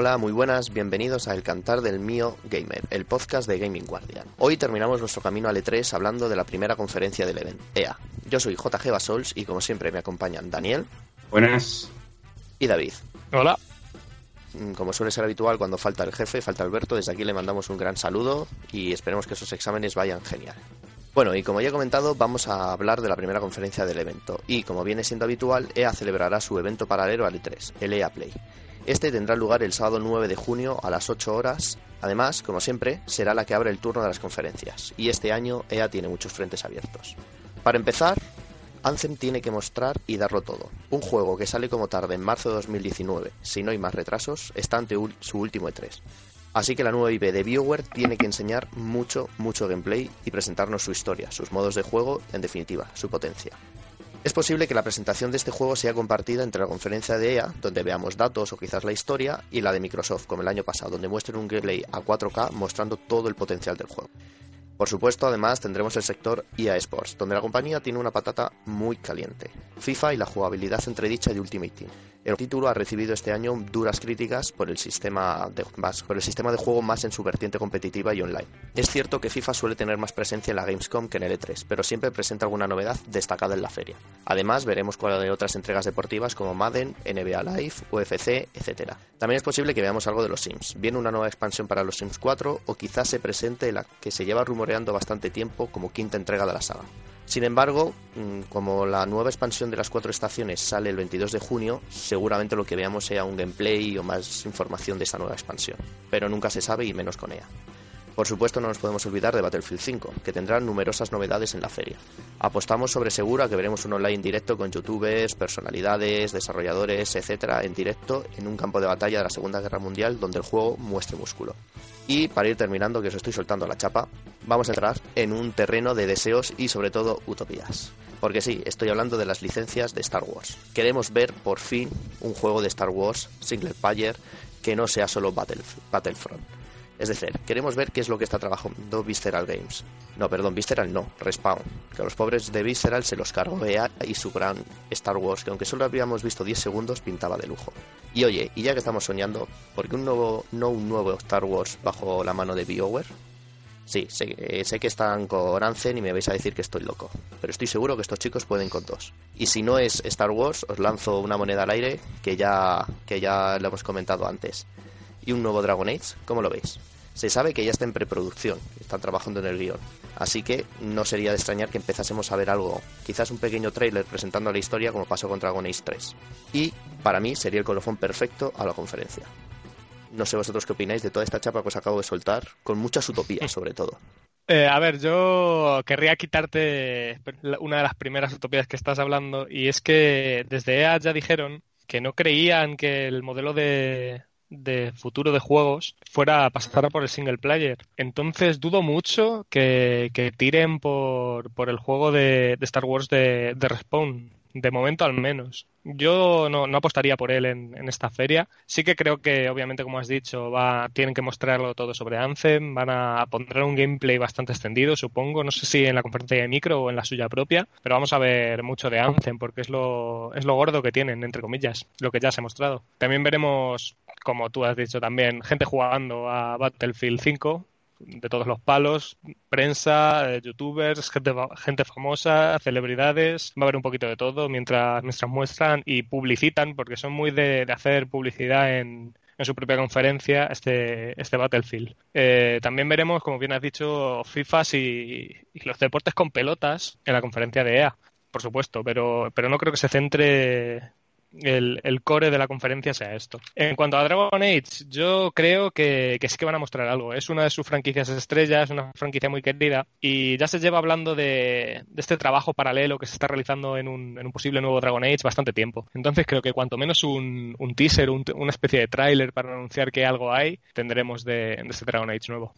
Hola, muy buenas, bienvenidos a El Cantar del Mío Gamer, el podcast de Gaming Guardian. Hoy terminamos nuestro camino al E3 hablando de la primera conferencia del evento, EA. Yo soy JG Basols y como siempre me acompañan Daniel. Buenas. Y David. Hola. Mm, como suele ser habitual cuando falta el jefe, falta Alberto, desde aquí le mandamos un gran saludo y esperemos que esos exámenes vayan genial. Bueno, y como ya he comentado, vamos a hablar de la primera conferencia del evento. Y como viene siendo habitual, EA celebrará su evento paralelo al E3, el EA Play. Este tendrá lugar el sábado 9 de junio a las 8 horas. Además, como siempre, será la que abre el turno de las conferencias. Y este año EA tiene muchos frentes abiertos. Para empezar, Anthem tiene que mostrar y darlo todo. Un juego que sale como tarde en marzo de 2019, si no hay más retrasos, está ante su último E3. Así que la nueva IP de BioWare tiene que enseñar mucho, mucho gameplay y presentarnos su historia, sus modos de juego, en definitiva, su potencia. Es posible que la presentación de este juego sea compartida entre la conferencia de EA, donde veamos datos o quizás la historia, y la de Microsoft, como el año pasado, donde muestren un gameplay a 4K mostrando todo el potencial del juego. Por supuesto, además tendremos el sector EA Sports, donde la compañía tiene una patata muy caliente. FIFA y la jugabilidad entredicha de Ultimate Team. El título ha recibido este año duras críticas por el sistema de, por el sistema de juego más en su vertiente competitiva y online. Es cierto que FIFA suele tener más presencia en la Gamescom que en el E3, pero siempre presenta alguna novedad destacada en la feria. Además, veremos cuál de otras entregas deportivas como Madden, NBA Live, UFC, etc. También es posible que veamos algo de los Sims. Viene una nueva expansión para los Sims 4 o quizás se presente la que se lleva rumoreando bastante tiempo como quinta entrega de la saga. Sin embargo, mm, como la nueva expansión de las cuatro estaciones sale el 22 de junio, seguramente lo que veamos sea un gameplay o más información de esta nueva expansión. Pero nunca se sabe y menos con ella. Por supuesto, no nos podemos olvidar de Battlefield 5, que tendrá numerosas novedades en la feria. Apostamos sobre seguro a que veremos un online directo con youtubers, personalidades, desarrolladores, etcétera, en directo en un campo de batalla de la Segunda Guerra Mundial donde el juego muestre músculo. Y para ir terminando, que os estoy soltando la chapa, vamos a entrar en un terreno de deseos y sobre todo utopías. Porque sí, estoy hablando de las licencias de Star Wars. Queremos ver por fin un juego de Star Wars single player que no sea solo Battlefront. Es decir, queremos ver qué es lo que está trabajando Visceral Games. No, perdón, Visceral no, Respawn. Que a los pobres de Visceral se los cargó EA y su gran Star Wars, que aunque solo habíamos visto 10 segundos, pintaba de lujo. Y oye, y ya que estamos soñando, ¿por qué un nuevo, no un nuevo Star Wars bajo la mano de BioWare? Sí, sé, eh, sé, que están con Anzen y me vais a decir que estoy loco, pero estoy seguro que estos chicos pueden con dos. Y si no es Star Wars, os lanzo una moneda al aire que ya, que ya lo hemos comentado antes y un nuevo Dragon Age, ¿cómo lo veis? Se sabe que ya está en preproducción, están trabajando en el guion, así que no sería de extrañar que empezásemos a ver algo, quizás un pequeño tráiler presentando la historia como pasó con Dragon Age 3. Y para mí sería el colofón perfecto a la conferencia. No sé vosotros qué opináis de toda esta chapa que os acabo de soltar, con muchas utopías sobre todo. Eh, a ver, yo querría quitarte una de las primeras utopías que estás hablando, y es que desde EA ya dijeron que no creían que el modelo de, de futuro de juegos fuera pasar por el single player. Entonces dudo mucho que, que tiren por, por, el juego de, de Star Wars de, de, Respawn. De momento al menos. Yo no, no apostaría por él en, en, esta feria. Sí que creo que, obviamente, como has dicho, va, tienen que mostrarlo todo sobre Anthem. Van a poner un gameplay bastante extendido, supongo. No sé si en la conferencia de micro o en la suya propia. Pero vamos a ver mucho de Anthem porque es lo, es lo gordo que tienen, entre comillas, lo que ya se ha mostrado. También veremos como tú has dicho también, gente jugando a Battlefield 5 de todos los palos, prensa, eh, youtubers, gente, gente famosa, celebridades, va a haber un poquito de todo mientras, mientras muestran y publicitan, porque son muy de, de hacer publicidad en, en su propia conferencia este, este Battlefield. Eh, también veremos, como bien has dicho, FIFAs y, y, los deportes con pelotas en la conferencia de EA, por supuesto, pero, pero no creo que se centre el, el, core de la conferencia sea esto. En cuanto a Dragon Age, yo creo que, que, sí que van a mostrar algo. Es una de sus franquicias estrellas, una franquicia muy querida, y ya se lleva hablando de, de este trabajo paralelo que se está realizando en un, en un, posible nuevo Dragon Age bastante tiempo. Entonces creo que cuanto menos un, un teaser, un, una especie de tráiler para anunciar que algo hay, tendremos de, de este Dragon Age nuevo.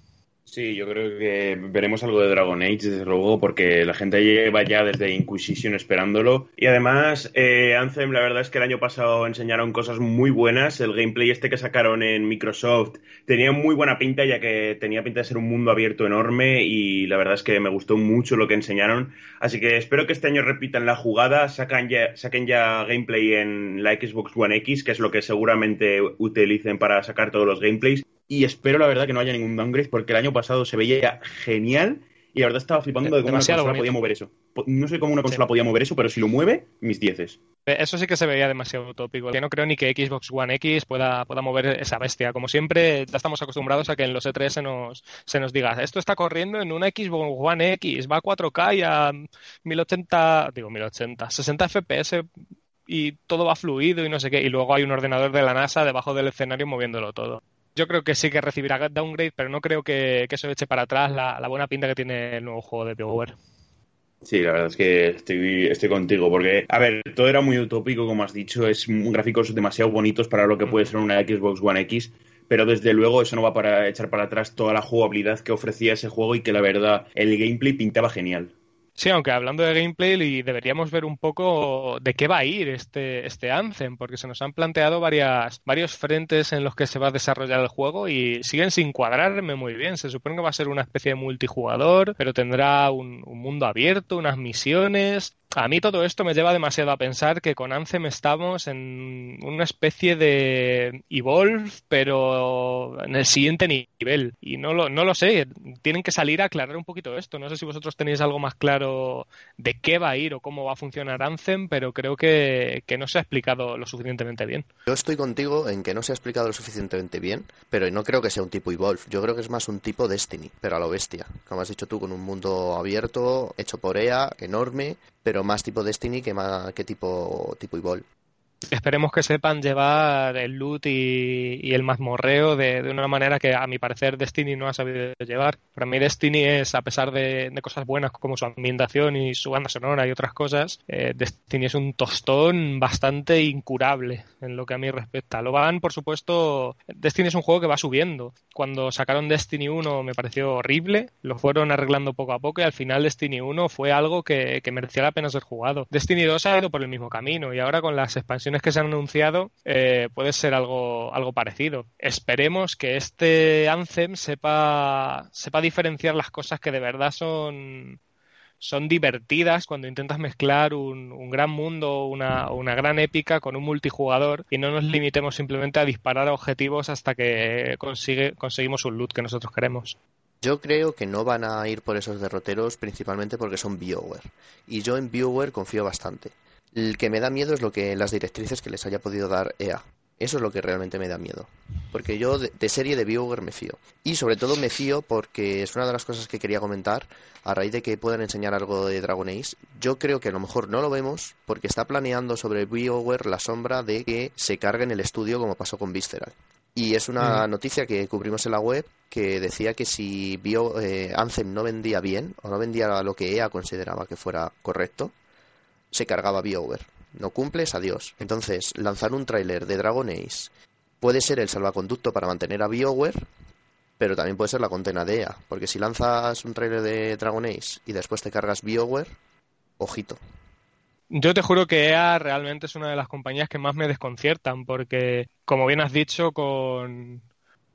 Sí, yo creo que veremos algo de Dragon Age, desde luego, porque la gente lleva ya desde Inquisition esperándolo. Y además, eh, Anthem, la verdad es que el año pasado enseñaron cosas muy buenas. El gameplay este que sacaron en Microsoft tenía muy buena pinta, ya que tenía pinta de ser un mundo abierto enorme. Y la verdad es que me gustó mucho lo que enseñaron. Así que espero que este año repitan la jugada, sacan ya, saquen ya gameplay en la Xbox One X, que es lo que seguramente utilicen para sacar todos los gameplays y espero la verdad que no haya ningún downgrade porque el año pasado se veía genial y la verdad estaba flipando de cómo una consola podía mover eso. No sé cómo una consola podía mover eso, pero si lo mueve, mis dieces. Eh, eso sí que se veía demasiado utópico. Yo no creo ni que Xbox One X pueda, pueda mover esa bestia. Como siempre, ya estamos acostumbrados a que en los E3 se nos, se nos diga, esto está corriendo en una Xbox One X, va a 4K y a 1080, digo 1080, 60 FPS y todo va fluido y no sé qué. Y luego hay un ordenador de la NASA debajo del escenario moviéndolo todo yo creo que sí que recibirá downgrade, pero no creo que, eso eche para atrás la, buena pinta que tiene el nuevo juego de BioWare. Sí, la verdad es que estoy, estoy contigo, porque, a ver, todo era muy utópico, como has dicho, es gráficos demasiado bonitos para lo que puede ser una Xbox One X, pero desde luego eso no va para echar para atrás toda la jugabilidad que ofrecía ese juego y que la verdad el gameplay pintaba genial. Sí, aunque hablando de gameplay, deberíamos ver un poco de qué va a ir este, este Anthem, porque se nos han planteado varias, varios frentes en los que se va a desarrollar el juego y siguen sin cuadrarme muy bien. Se supone que va a ser una especie de multijugador, pero tendrá un, un mundo abierto, unas misiones, a mí todo esto me lleva demasiado a pensar que con Anthem estamos en una especie de Evolve, pero en el siguiente nivel. Y no lo, no lo sé, tienen que salir a aclarar un poquito esto. No sé si vosotros tenéis algo más claro de qué va a ir o cómo va a funcionar Anthem, pero creo que, no se ha explicado lo suficientemente bien. Yo estoy contigo en que no se ha explicado lo suficientemente bien, pero no creo que sea un tipo Evolve. Yo creo que es más un tipo Destiny, pero a lo bestia. Como has dicho tú, con un mundo abierto, hecho por EA, enorme, pero más tipo Destiny que, más, que tipo, tipo Evolve. Esperemos que sepan llevar el loot y, el mazmorreo de, de, una manera que a mi parecer Destiny no ha sabido llevar. Para mí Destiny es, a pesar de, cosas buenas como su ambientación y su banda sonora y otras cosas, eh, Destiny es un tostón bastante incurable en lo que a mí respecta. Lo van, por supuesto, Destiny es un juego que va subiendo. Cuando sacaron Destiny 1 me pareció horrible, lo fueron arreglando poco a poco y al final Destiny 1 fue algo que, que merecía la pena ser jugado. Destiny 2 ha ido por el mismo camino y ahora con las expansiones que se han anunciado eh, puede ser algo, algo parecido. Esperemos que este Anthem sepa, sepa diferenciar las cosas que de verdad son, son divertidas cuando intentas mezclar un, gran mundo, una, una, gran épica con un multijugador y no nos limitemos simplemente a disparar objetivos hasta que consigue, conseguimos un loot que nosotros queremos. Yo creo que no van a ir por esos derroteros principalmente porque son BioWare. Y yo en BioWare confío bastante. El que me da miedo es lo que las directrices que les haya podido dar EA. Eso es lo que realmente me da miedo. Porque yo de, serie de BioWare me fío. Y sobre todo me fío porque es una de las cosas que quería comentar a raíz de que puedan enseñar algo de Dragon Age. Yo creo que a lo mejor no lo vemos porque está planeando sobre BioWare la sombra de que se cargue en el estudio como pasó con Visceral. Y es una noticia que cubrimos en la web que decía que si Bio, eh, Anthem no vendía bien o no vendía lo que EA consideraba que fuera correcto, se cargaba BioWare. No cumples, adiós. Entonces, lanzar un tráiler de Dragon Age puede ser el salvaconducto para mantener a BioWare, pero también puede ser la contena de EA. Porque si lanzas un tráiler de Dragon Age y después te cargas BioWare, ojito. Yo te juro que EA realmente es una de las compañías que más me desconciertan, porque, como bien has dicho, con,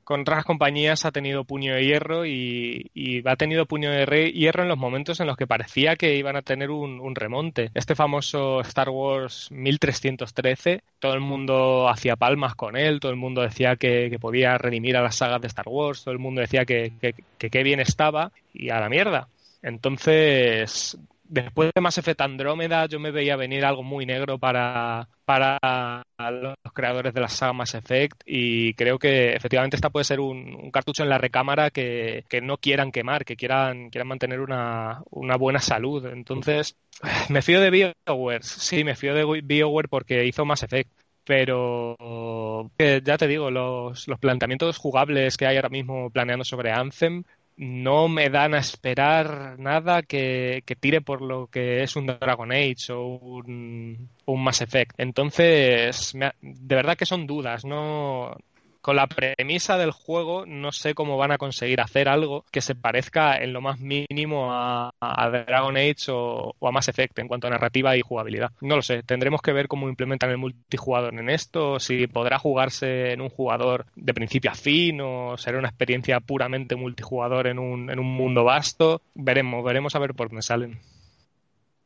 con otras compañías ha tenido puño de hierro y, ha tenido puño de hierro en los momentos en los que parecía que iban a tener un, remonte. Este famoso Star Wars 1313, todo el mundo hacía palmas con él, todo el mundo decía que, podía redimir a las sagas de Star Wars, todo el mundo decía que qué bien estaba y a la mierda. Entonces, después de Mass Effect Andrómeda yo me veía venir algo muy negro para, para los creadores de la saga Mass Effect y creo que efectivamente esta puede ser un, cartucho en la recámara que, no quieran quemar, que quieran, quieran mantener una, una buena salud. Entonces, me fío de BioWare, sí, me fío de BioWare porque hizo Mass Effect pero ya te digo, los, los planteamientos jugables que hay ahora mismo planeando sobre Anthem no me dan a esperar nada que, tire por lo que es un Dragon Age o un, un Mass Effect. Entonces, de verdad que son dudas, no con la premisa del juego no sé cómo van a conseguir hacer algo que se parezca en lo más mínimo a, Dragon Age o, a Mass Effect en cuanto a narrativa y jugabilidad. No lo sé, tendremos que ver cómo implementan el multijugador en esto, si podrá jugarse en un jugador de principio a fin o será una experiencia puramente multijugador en un, en un mundo vasto. Veremos, veremos a ver por dónde salen.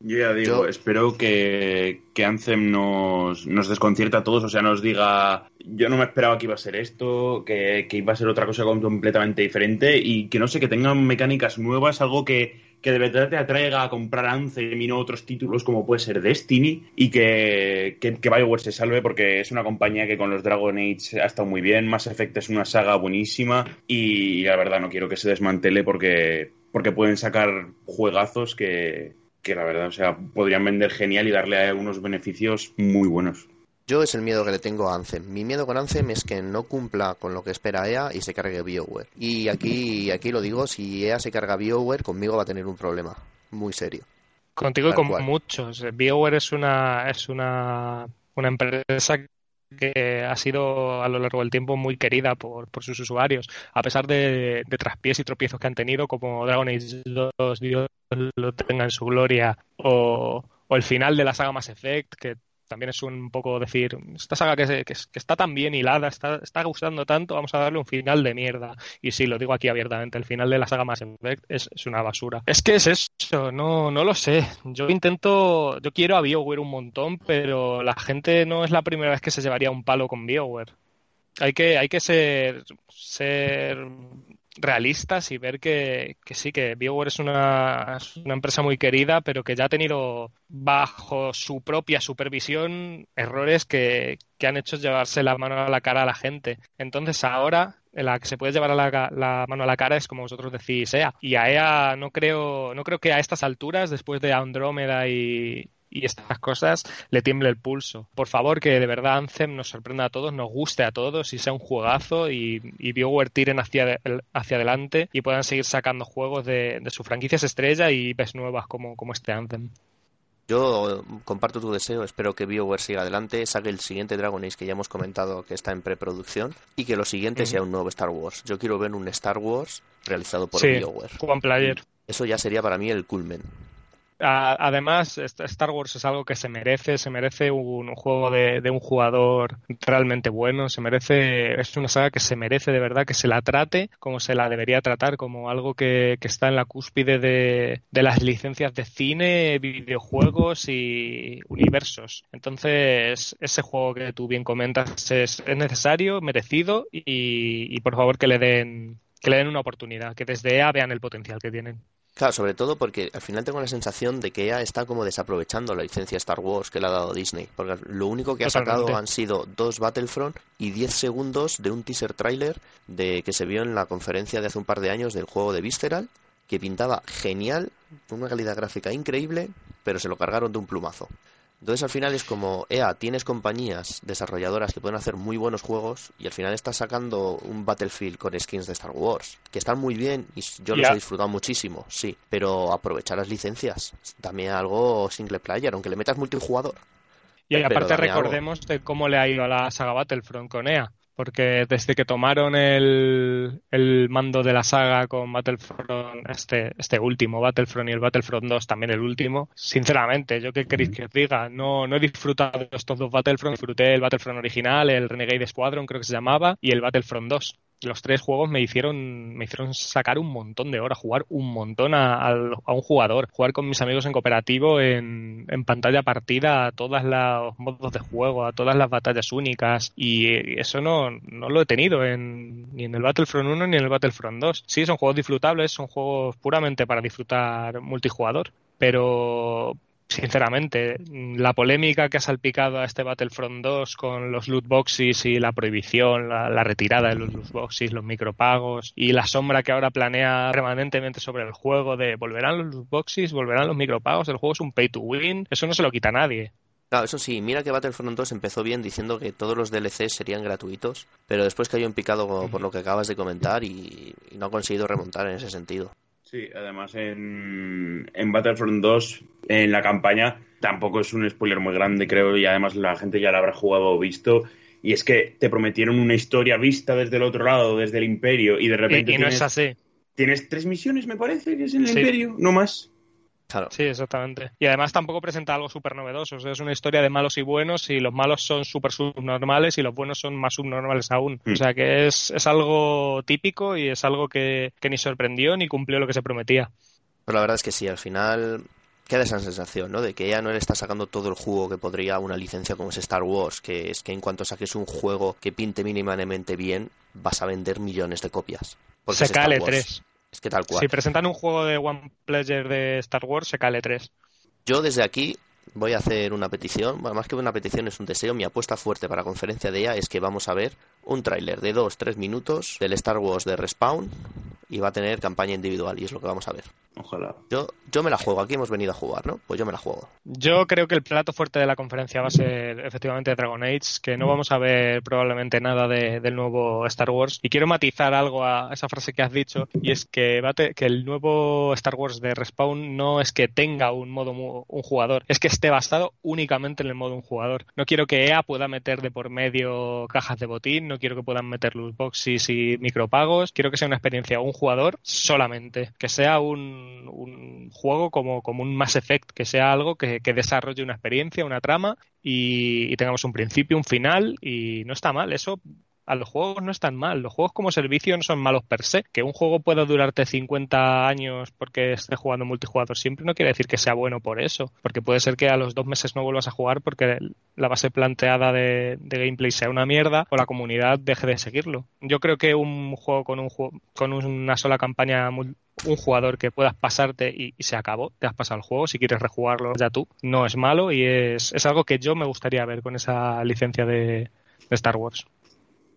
Yo ya digo, espero que, que Anthem nos, nos desconcierta a todos, o sea, nos diga, yo no me esperaba que iba a ser esto, que, iba a ser otra cosa completamente diferente y que no sé, que tengan mecánicas nuevas, algo que, que de verdad te atraiga a comprar Anthem y no otros títulos como puede ser Destiny y que, que, que, Bioware se salve porque es una compañía que con los Dragon Age ha estado muy bien, Mass Effect es una saga buenísima y la verdad no quiero que se desmantele porque, porque pueden sacar juegazos que que la verdad, o sea, podrían vender genial y darle unos beneficios muy buenos. Yo es el miedo que le tengo a Anthem. Mi miedo con Anthem es que no cumpla con lo que espera EA y se cargue BioWare. Y aquí, aquí lo digo, si EA se carga BioWare, conmigo va a tener un problema muy serio. Contigo y con muchos. BioWare es una, es una, una empresa que ha sido a lo largo del tiempo muy querida por, por sus usuarios, a pesar de, de, traspiés y tropiezos que han tenido, como Dragon Age 2, Dios lo tenga en su gloria, o, o el final de la saga Mass Effect, que también es un poco decir, esta saga que, que, está tan bien hilada, está, está, gustando tanto, vamos a darle un final de mierda. Y sí, lo digo aquí abiertamente, el final de la saga Mass Effect es, una basura. Es que es eso, no, no lo sé. Yo intento, yo quiero a BioWare un montón, pero la gente no es la primera vez que se llevaría un palo con BioWare. Hay que, hay que ser, ser realistas y ver que, sí, que BioWare es una, es una, empresa muy querida, pero que ya ha tenido bajo su propia supervisión errores que, han hecho llevarse la mano a la cara a la gente. Entonces ahora la que se puede llevar la, la, mano a la cara es como vosotros decís EA. Y a EA no creo, no creo que a estas alturas, después de Andrómeda y, y estas cosas le tiemble el pulso. Por favor, que de verdad Anthem nos sorprenda a todos, nos guste a todos y sea un juegazo y, y BioWare tiren hacia, hacia adelante y puedan seguir sacando juegos de, de sus franquicias estrella y ves nuevas como, como este Anthem. Yo comparto tu deseo, espero que BioWare siga adelante, saque el siguiente Dragon Age que ya hemos comentado que está en preproducción y que lo siguiente sea un nuevo Star Wars. Yo quiero ver un Star Wars realizado por BioWare. One Player. Eso ya sería para mí el culmen. Además, Star Wars es algo que se merece, se merece un, juego de, un jugador realmente bueno, se merece, es una saga que se merece de verdad que se la trate como se la debería tratar, como algo que, está en la cúspide de, las licencias de cine, videojuegos y universos. Entonces, ese juego que tú bien comentas es, necesario, merecido y, y por favor que le den que le den una oportunidad, que desde EA vean el potencial que tienen. Claro, sobre todo porque al final tengo la sensación de que EA está como desaprovechando la licencia Star Wars que le ha dado Disney. Porque lo único que ha sacado han sido dos Battlefront y 10 segundos de un teaser trailer de que se vio en la conferencia de hace un par de años del juego de Visceral, que pintaba genial, con una calidad gráfica increíble, pero se lo cargaron de un plumazo. Entonces al final es como, EA, tienes compañías desarrolladoras que pueden hacer muy buenos juegos y al final estás sacando un Battlefield con skins de Star Wars, que están muy bien y yo los he disfrutado muchísimo, sí, pero aprovechar las licencias, también algo single player, aunque le metas multijugador. Y aparte recordemos de cómo le ha ido a la saga Battlefront con EA porque desde que tomaron el, el, mando de la saga con Battlefront, este, este último Battlefront y el Battlefront 2 también el último, sinceramente, yo qué queréis que os diga, no, no he disfrutado estos dos Battlefront, disfruté el Battlefront original, el Renegade Squadron creo que se llamaba, y el Battlefront 2 los tres juegos me hicieron, me hicieron sacar un montón de horas, jugar un montón a, a, un jugador, jugar con mis amigos en cooperativo en, pantalla partida a todos los modos de juego, a todas las batallas únicas y eso no, no lo he tenido en, ni en el Battlefront 1 ni en el Battlefront 2. Sí, son juegos disfrutables, son juegos puramente para disfrutar multijugador, pero sinceramente, la polémica que ha salpicado a este Battlefront 2 con los loot boxes y la prohibición, la, retirada de los loot boxes, los micropagos y la sombra que ahora planea permanentemente sobre el juego de volverán los loot boxes, volverán los micropagos, el juego es un pay to win, eso no se lo quita nadie. Claro, eso sí, mira que Battlefront 2 empezó bien diciendo que todos los DLCs serían gratuitos, pero después cayó en picado por lo que acabas de comentar y no ha conseguido remontar en ese sentido. Sí, además en, en Battlefront 2, en la campaña, tampoco es un spoiler muy grande, creo, y además la gente ya la habrá jugado o visto. y es que te prometieron una historia vista desde el otro lado, desde el Imperio, y de repente. Y, no es así. Tienes tres misiones, me parece, que es en el Imperio, no más. Sí, exactamente. Y además tampoco presenta algo súper novedoso. es una historia de malos y buenos y los malos son súper subnormales y los buenos son más subnormales aún. O mm. sea que es, es algo típico y es algo que, que ni sorprendió ni cumplió lo que se prometía. Pues la verdad es que sí, al final queda esa sensación, ¿no? De que ella no le está sacando todo el jugo que podría una licencia como es Star Wars, que es que en cuanto saques un juego que pinte mínimamente bien, vas a vender millones de copias. Se cae 3. Es que tal cual. Si presentan un juego de One Pleasure de Star Wars, se cae 3. Yo desde aquí voy a hacer una petición, más que una petición es un deseo, mi apuesta fuerte para la conferencia de ella es que vamos a ver un tráiler de 2-3 minutos del Star Wars de Respawn y va a tener campaña individual y es lo que vamos a ver. Ojalá. Yo, yo me la juego, aquí hemos venido a jugar, ¿no? Pues yo me la juego. Yo creo que el plato fuerte de la conferencia va a ser efectivamente Dragon Age, que no vamos a ver probablemente nada del nuevo Star Wars. Y quiero matizar algo a esa frase que has dicho, y es que, que el nuevo Star Wars de Respawn no es que tenga un modo un jugador, es que esté basado únicamente en el modo un jugador. No quiero que EA pueda meter de por medio cajas de botín, no quiero que puedan meter loot boxes y micropagos, quiero que sea una experiencia un jugador solamente, que sea un, un juego como, como un Mass Effect, que sea algo que, que desarrolle una experiencia, una trama y, y, tengamos un principio, un final y no está mal. Eso a los juegos no están mal. Los juegos como servicio no son malos per se. Que un juego pueda durarte 50 años porque esté jugando multijugador siempre no quiere decir que sea bueno por eso. Porque puede ser que a los dos meses no vuelvas a jugar porque la base planteada de, gameplay sea una mierda o la comunidad deje de seguirlo. Yo creo que un juego con, un, con una sola campaña un jugador que puedas pasarte y, se acabó, te has pasado el juego, si quieres rejugarlo ya tú, no es malo y es, es algo que yo me gustaría ver con esa licencia de Star Wars.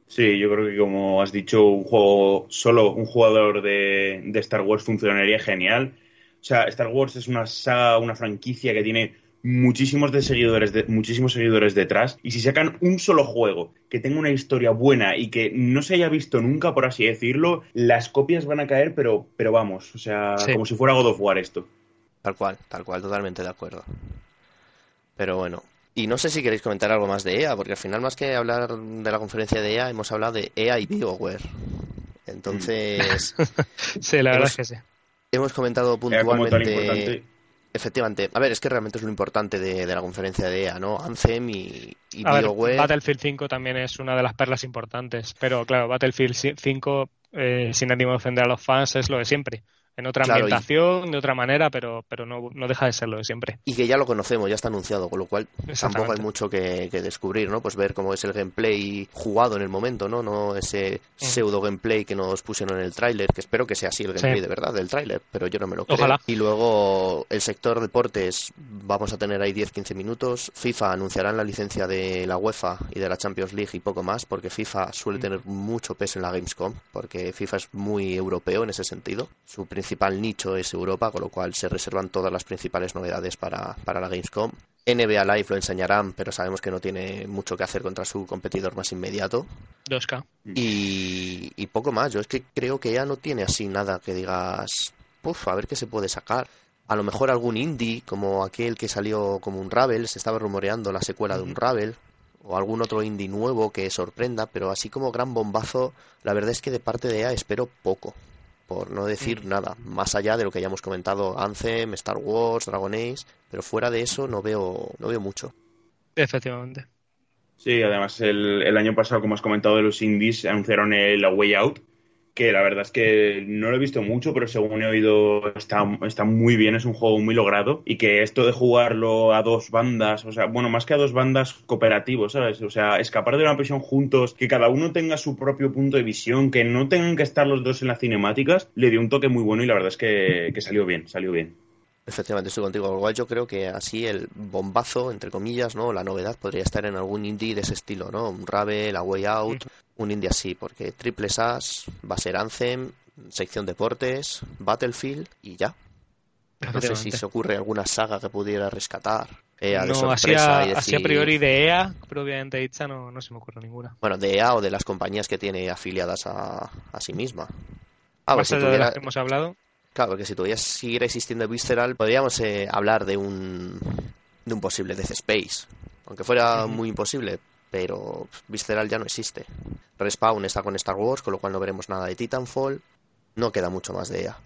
Sí, yo creo que como has dicho, un juego solo un jugador de, Star Wars funcionaría genial. O sea, Star Wars es una saga, una franquicia que tiene muchísimos de seguidores, de, muchísimos seguidores detrás. Y si sacan un solo juego que tenga una historia buena y que no se haya visto nunca, por así decirlo, las copias van a caer, pero, pero vamos, o sea, como si fuera God of War esto. Tal cual, tal cual, totalmente de acuerdo. Pero bueno, y no sé si queréis comentar algo más de EA, porque al final más que hablar de la conferencia de EA, hemos hablado de EA y BioWare. Entonces... sí, la verdad es que sí. Hemos comentado puntualmente... Efectivamente. A ver, es que realmente es lo importante de, la conferencia de EA, ¿no? Anthem y, BioWare... Battlefield 5 también es una de las perlas importantes, pero claro, Battlefield 5, eh, sin ánimo de ofender a los fans, es lo de siempre en otra ambientación, de otra manera, pero, pero no, no, deja de serlo de siempre. Y que ya lo conocemos, ya está anunciado, con lo cual tampoco hay mucho que, descubrir, ¿no? Pues ver cómo es el gameplay jugado en el momento, ¿no? No ese mm. pseudo gameplay que nos pusieron en el tráiler, que espero que sea así el gameplay de verdad del tráiler, pero yo no me lo creo. Ojalá. Y luego el sector deportes, vamos a tener ahí 10-15 minutos. FIFA anunciarán la licencia de la UEFA y de la Champions League y poco más, porque FIFA suele mm. tener mucho peso en la Gamescom, porque FIFA es muy europeo en ese sentido. Su principal nicho es Europa, con lo cual se reservan todas las principales novedades para, para la Gamescom. NBA Live lo enseñarán, pero sabemos que no tiene mucho que hacer contra su competidor más inmediato. 2K. Y, y poco más. Yo es que creo que ya no tiene así nada que digas, Uf, a ver qué se puede sacar. A lo mejor algún indie, como aquel que salió como un Ravel, se estaba rumoreando la secuela de un Ravel, o algún otro indie nuevo que sorprenda, pero así como gran bombazo, la verdad es que de parte de EA espero poco por no decir mm. nada, más allá de lo que hayamos comentado, Anthem, Star Wars, Dragon Age, pero fuera de eso no veo, no veo mucho. Efectivamente. Sí, además el, el año pasado, como has comentado de los indies, anunciaron el A Way Out, que la verdad es que no lo he visto mucho, pero según he oído está, está muy bien, es un juego muy logrado y que esto de jugarlo a dos bandas, o sea, bueno, más que a dos bandas cooperativos, ¿sabes? O sea, escapar de una prisión juntos, que cada uno tenga su propio punto de visión, que no tengan que estar los dos en las cinemáticas, le dio un toque muy bueno y la verdad es que, que salió bien, salió bien. Efectivamente, estoy contigo. Igual yo creo que así el bombazo, entre comillas, ¿no? La novedad podría estar en algún indie de ese estilo, ¿no? Un Ravel, la Way Out, un indie así, porque Triple SAS va a ser Anthem, sección deportes, Battlefield y ya. No sé si se ocurre alguna saga que pudiera rescatar. EA de sorpresa así, a priori de EA, pero obviamente dicha no, no se me ocurre ninguna. Bueno, de EA o de las compañías que tiene afiliadas a, a sí misma. Ah, Más si de las que hemos hablado. Claro, que si todavía siguiera existiendo Visceral, podríamos eh, hablar de un, de un posible Death Space. Aunque fuera muy imposible, pero Visceral ya no existe. Respawn está con Star Wars, con lo cual no veremos nada de Titanfall. No queda mucho más de ella.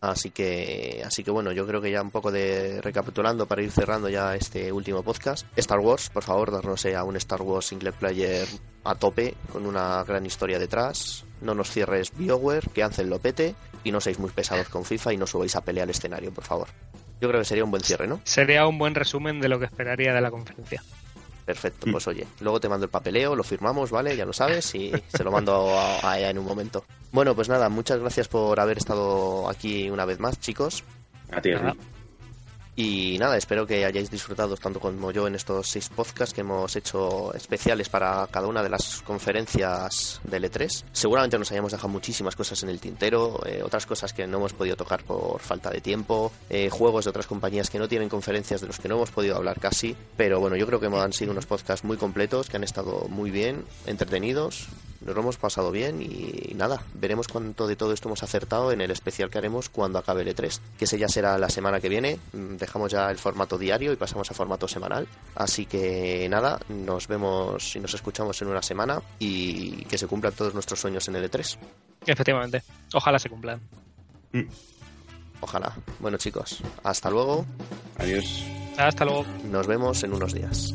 Así que, así que bueno, yo creo que ya un poco de recapitulando para ir cerrando ya este último podcast. Star Wars, por favor, darnos a un Star Wars single player a tope, con una gran historia detrás. No nos cierres BioWare, que Ansel lo pete, y no seáis muy pesados con FIFA y no subáis a pelear al escenario, por favor. Yo creo que sería un buen cierre, ¿no? Sería un buen resumen de lo que esperaría de la conferencia. Perfecto, pues oye, luego te mando el papeleo, lo firmamos, ¿vale? Ya lo sabes y se lo mando a, ella en un momento. Bueno, pues nada, muchas gracias por haber estado aquí una vez más, chicos. A ti, y nada, espero que hayáis disfrutado tanto como yo en estos seis podcasts que hemos hecho especiales para cada una de las conferencias del E3. Seguramente nos hayamos dejado muchísimas cosas en el tintero, eh, otras cosas que no hemos podido tocar por falta de tiempo, eh, juegos de otras compañías que no tienen conferencias de los que no hemos podido hablar casi. Pero bueno, yo creo que han sido unos podcasts muy completos, que han estado muy bien, entretenidos, nos lo hemos pasado bien y nada, veremos cuánto de todo esto hemos acertado en el especial que haremos cuando acabe el E3, que ese ya será la semana que viene. Mm, dejamos ya el formato diario y pasamos a formato semanal. Así que nada, nos vemos y nos escuchamos en una semana y que se cumplan todos nuestros sueños en el E3. Efectivamente, ojalá se cumplan. Mm. Ojalá. Bueno chicos, hasta luego. Adiós. Hasta luego. Nos vemos en unos días.